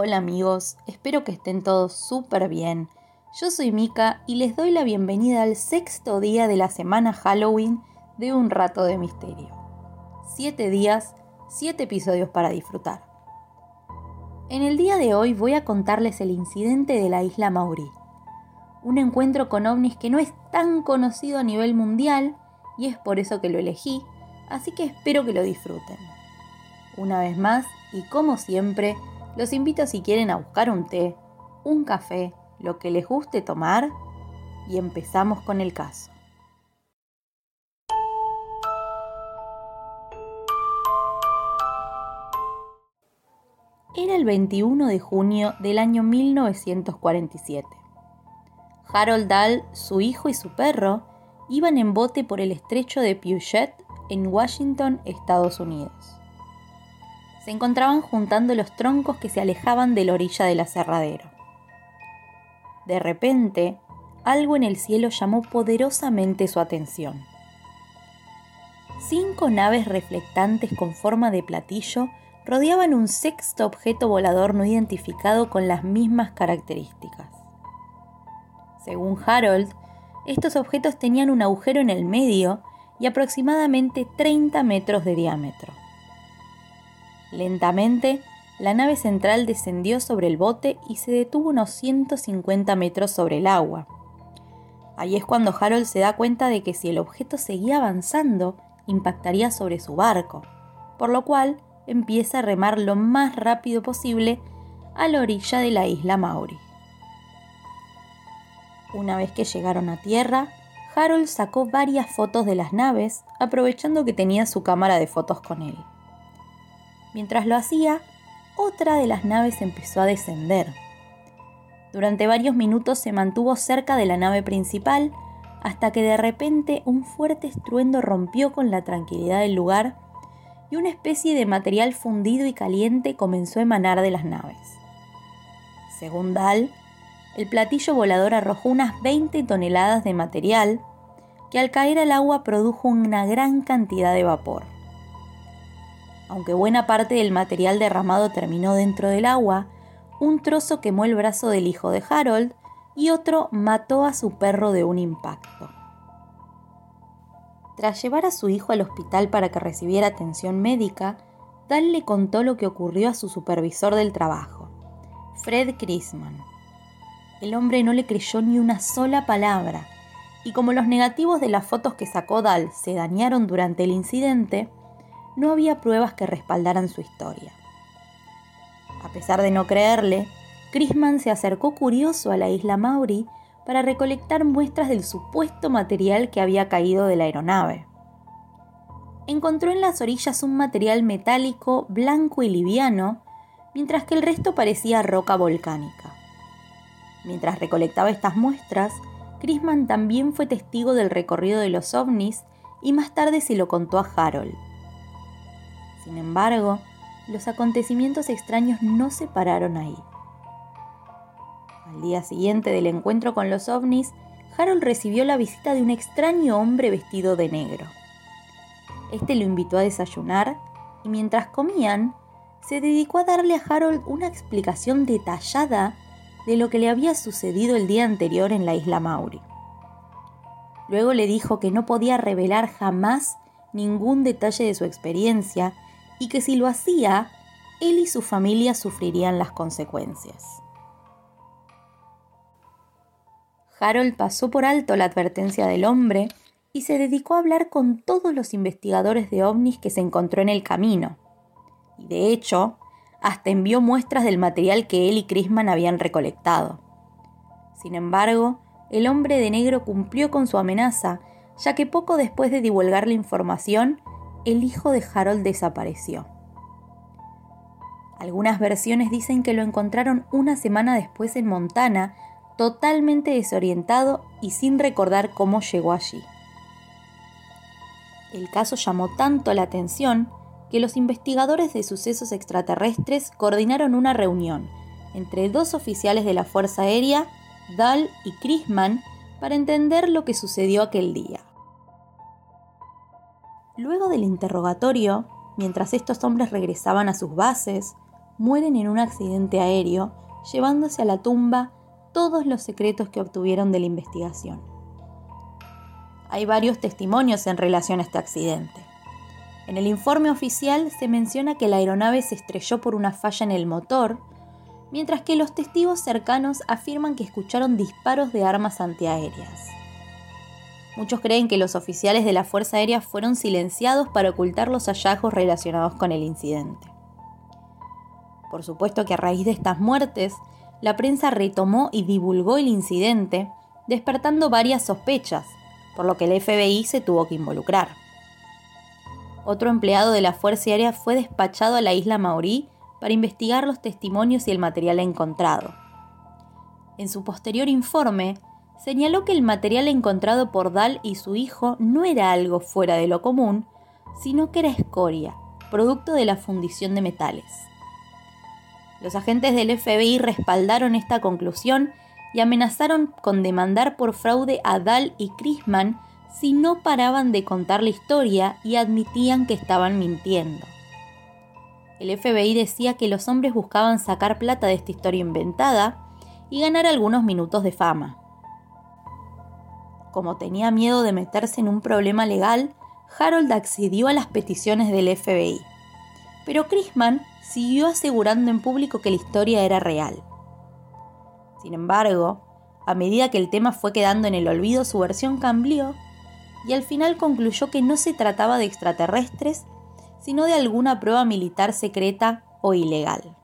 Hola, amigos, espero que estén todos súper bien. Yo soy Mika y les doy la bienvenida al sexto día de la semana Halloween de Un Rato de Misterio. Siete días, siete episodios para disfrutar. En el día de hoy voy a contarles el incidente de la isla Mauri. Un encuentro con ovnis que no es tan conocido a nivel mundial y es por eso que lo elegí, así que espero que lo disfruten. Una vez más, y como siempre, los invito si quieren a buscar un té, un café, lo que les guste tomar y empezamos con el caso. Era el 21 de junio del año 1947. Harold Dahl, su hijo y su perro iban en bote por el estrecho de Puget en Washington, Estados Unidos se encontraban juntando los troncos que se alejaban de la orilla del aserradero. De repente, algo en el cielo llamó poderosamente su atención. Cinco naves reflectantes con forma de platillo rodeaban un sexto objeto volador no identificado con las mismas características. Según Harold, estos objetos tenían un agujero en el medio y aproximadamente 30 metros de diámetro. Lentamente, la nave central descendió sobre el bote y se detuvo unos 150 metros sobre el agua. Ahí es cuando Harold se da cuenta de que si el objeto seguía avanzando, impactaría sobre su barco, por lo cual empieza a remar lo más rápido posible a la orilla de la isla Maori. Una vez que llegaron a tierra, Harold sacó varias fotos de las naves, aprovechando que tenía su cámara de fotos con él. Mientras lo hacía, otra de las naves empezó a descender. Durante varios minutos se mantuvo cerca de la nave principal hasta que de repente un fuerte estruendo rompió con la tranquilidad del lugar y una especie de material fundido y caliente comenzó a emanar de las naves. Según Dahl, el platillo volador arrojó unas 20 toneladas de material que al caer al agua produjo una gran cantidad de vapor. Aunque buena parte del material derramado terminó dentro del agua, un trozo quemó el brazo del hijo de Harold y otro mató a su perro de un impacto. Tras llevar a su hijo al hospital para que recibiera atención médica, Dal le contó lo que ocurrió a su supervisor del trabajo, Fred Chrisman. El hombre no le creyó ni una sola palabra, y como los negativos de las fotos que sacó Dal se dañaron durante el incidente, no había pruebas que respaldaran su historia. A pesar de no creerle, Chrisman se acercó curioso a la isla Mauri para recolectar muestras del supuesto material que había caído de la aeronave. Encontró en las orillas un material metálico blanco y liviano, mientras que el resto parecía roca volcánica. Mientras recolectaba estas muestras, Chrisman también fue testigo del recorrido de los ovnis y más tarde se lo contó a Harold. Sin embargo, los acontecimientos extraños no se pararon ahí. Al día siguiente del encuentro con los ovnis, Harold recibió la visita de un extraño hombre vestido de negro. Este lo invitó a desayunar y mientras comían, se dedicó a darle a Harold una explicación detallada de lo que le había sucedido el día anterior en la isla Mauri. Luego le dijo que no podía revelar jamás ningún detalle de su experiencia y que si lo hacía, él y su familia sufrirían las consecuencias. Harold pasó por alto la advertencia del hombre y se dedicó a hablar con todos los investigadores de ovnis que se encontró en el camino. Y de hecho, hasta envió muestras del material que él y Chrisman habían recolectado. Sin embargo, el hombre de negro cumplió con su amenaza, ya que poco después de divulgar la información, el hijo de Harold desapareció. Algunas versiones dicen que lo encontraron una semana después en Montana, totalmente desorientado y sin recordar cómo llegó allí. El caso llamó tanto la atención que los investigadores de sucesos extraterrestres coordinaron una reunión entre dos oficiales de la Fuerza Aérea, Dahl y Chrisman, para entender lo que sucedió aquel día. Luego del interrogatorio, mientras estos hombres regresaban a sus bases, mueren en un accidente aéreo, llevándose a la tumba todos los secretos que obtuvieron de la investigación. Hay varios testimonios en relación a este accidente. En el informe oficial se menciona que la aeronave se estrelló por una falla en el motor, mientras que los testigos cercanos afirman que escucharon disparos de armas antiaéreas. Muchos creen que los oficiales de la Fuerza Aérea fueron silenciados para ocultar los hallazgos relacionados con el incidente. Por supuesto que a raíz de estas muertes, la prensa retomó y divulgó el incidente, despertando varias sospechas, por lo que el FBI se tuvo que involucrar. Otro empleado de la Fuerza Aérea fue despachado a la isla Maorí para investigar los testimonios y el material encontrado. En su posterior informe, señaló que el material encontrado por Dahl y su hijo no era algo fuera de lo común, sino que era escoria, producto de la fundición de metales. Los agentes del FBI respaldaron esta conclusión y amenazaron con demandar por fraude a Dahl y Chrisman si no paraban de contar la historia y admitían que estaban mintiendo. El FBI decía que los hombres buscaban sacar plata de esta historia inventada y ganar algunos minutos de fama. Como tenía miedo de meterse en un problema legal, Harold accedió a las peticiones del FBI. Pero Chrisman siguió asegurando en público que la historia era real. Sin embargo, a medida que el tema fue quedando en el olvido, su versión cambió y al final concluyó que no se trataba de extraterrestres, sino de alguna prueba militar secreta o ilegal.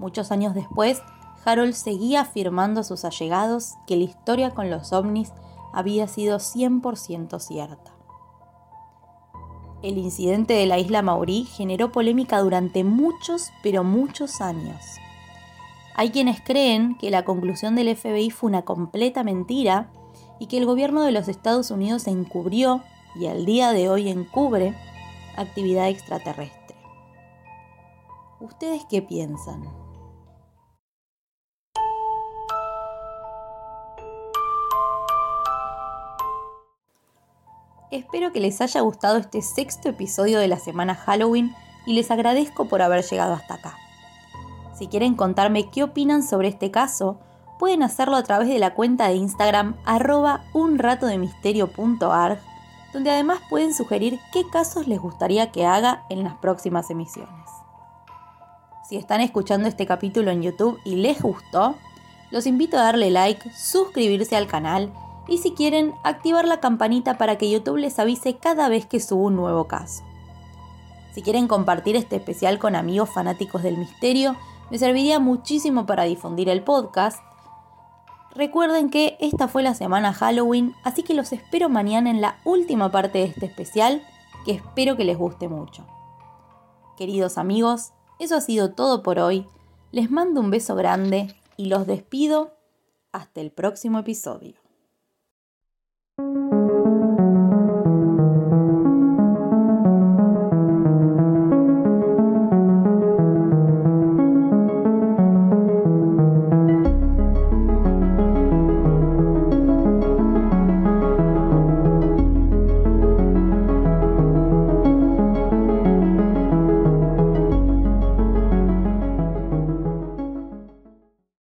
Muchos años después, Harold seguía afirmando a sus allegados que la historia con los ovnis había sido 100% cierta. El incidente de la isla Maurí generó polémica durante muchos, pero muchos años. Hay quienes creen que la conclusión del FBI fue una completa mentira y que el gobierno de los Estados Unidos encubrió y al día de hoy encubre actividad extraterrestre. ¿Ustedes qué piensan? Espero que les haya gustado este sexto episodio de la semana Halloween y les agradezco por haber llegado hasta acá. Si quieren contarme qué opinan sobre este caso, pueden hacerlo a través de la cuenta de Instagram arroba unratodemisterio.arg, donde además pueden sugerir qué casos les gustaría que haga en las próximas emisiones. Si están escuchando este capítulo en YouTube y les gustó, los invito a darle like, suscribirse al canal y si quieren, activar la campanita para que YouTube les avise cada vez que subo un nuevo caso. Si quieren compartir este especial con amigos fanáticos del misterio, me serviría muchísimo para difundir el podcast Recuerden que esta fue la semana Halloween, así que los espero mañana en la última parte de este especial, que espero que les guste mucho. Queridos amigos, eso ha sido todo por hoy. Les mando un beso grande y los despido hasta el próximo episodio.